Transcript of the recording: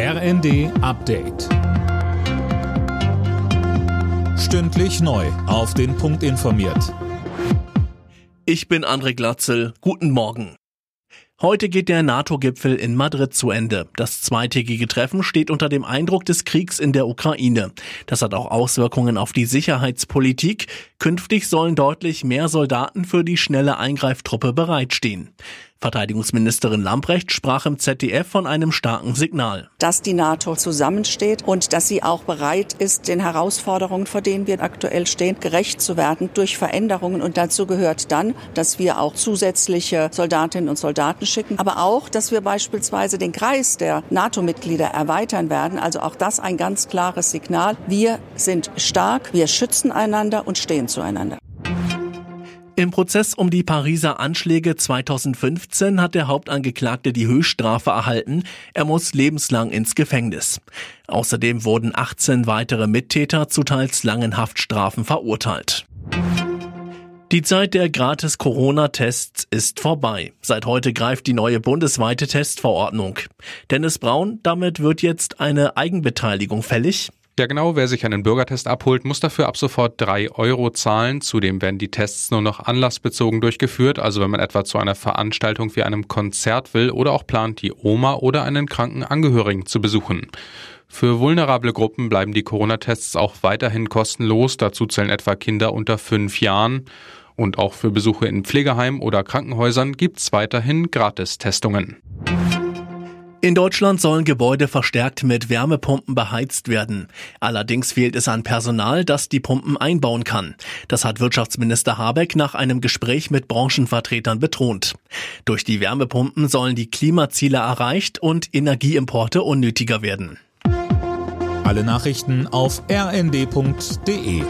RND Update. Stündlich neu. Auf den Punkt informiert. Ich bin André Glatzel. Guten Morgen. Heute geht der NATO-Gipfel in Madrid zu Ende. Das zweitägige Treffen steht unter dem Eindruck des Kriegs in der Ukraine. Das hat auch Auswirkungen auf die Sicherheitspolitik. Künftig sollen deutlich mehr Soldaten für die schnelle Eingreiftruppe bereitstehen. Verteidigungsministerin Lamprecht sprach im ZDF von einem starken Signal. Dass die NATO zusammensteht und dass sie auch bereit ist, den Herausforderungen, vor denen wir aktuell stehen, gerecht zu werden durch Veränderungen. Und dazu gehört dann, dass wir auch zusätzliche Soldatinnen und Soldaten schicken, aber auch, dass wir beispielsweise den Kreis der NATO-Mitglieder erweitern werden. Also auch das ein ganz klares Signal. Wir sind stark, wir schützen einander und stehen zueinander. Im Prozess um die Pariser Anschläge 2015 hat der Hauptangeklagte die Höchststrafe erhalten. Er muss lebenslang ins Gefängnis. Außerdem wurden 18 weitere Mittäter zu teils langen Haftstrafen verurteilt. Die Zeit der gratis Corona-Tests ist vorbei. Seit heute greift die neue bundesweite Testverordnung. Dennis Braun, damit wird jetzt eine Eigenbeteiligung fällig. Ja, genau. Wer sich einen Bürgertest abholt, muss dafür ab sofort drei Euro zahlen. Zudem werden die Tests nur noch anlassbezogen durchgeführt. Also wenn man etwa zu einer Veranstaltung wie einem Konzert will oder auch plant, die Oma oder einen kranken Angehörigen zu besuchen. Für vulnerable Gruppen bleiben die Corona-Tests auch weiterhin kostenlos. Dazu zählen etwa Kinder unter fünf Jahren. Und auch für Besuche in Pflegeheimen oder Krankenhäusern gibt's weiterhin Gratistestungen. In Deutschland sollen Gebäude verstärkt mit Wärmepumpen beheizt werden. Allerdings fehlt es an Personal, das die Pumpen einbauen kann. Das hat Wirtschaftsminister Habeck nach einem Gespräch mit Branchenvertretern betont. Durch die Wärmepumpen sollen die Klimaziele erreicht und Energieimporte unnötiger werden. Alle Nachrichten auf rnd.de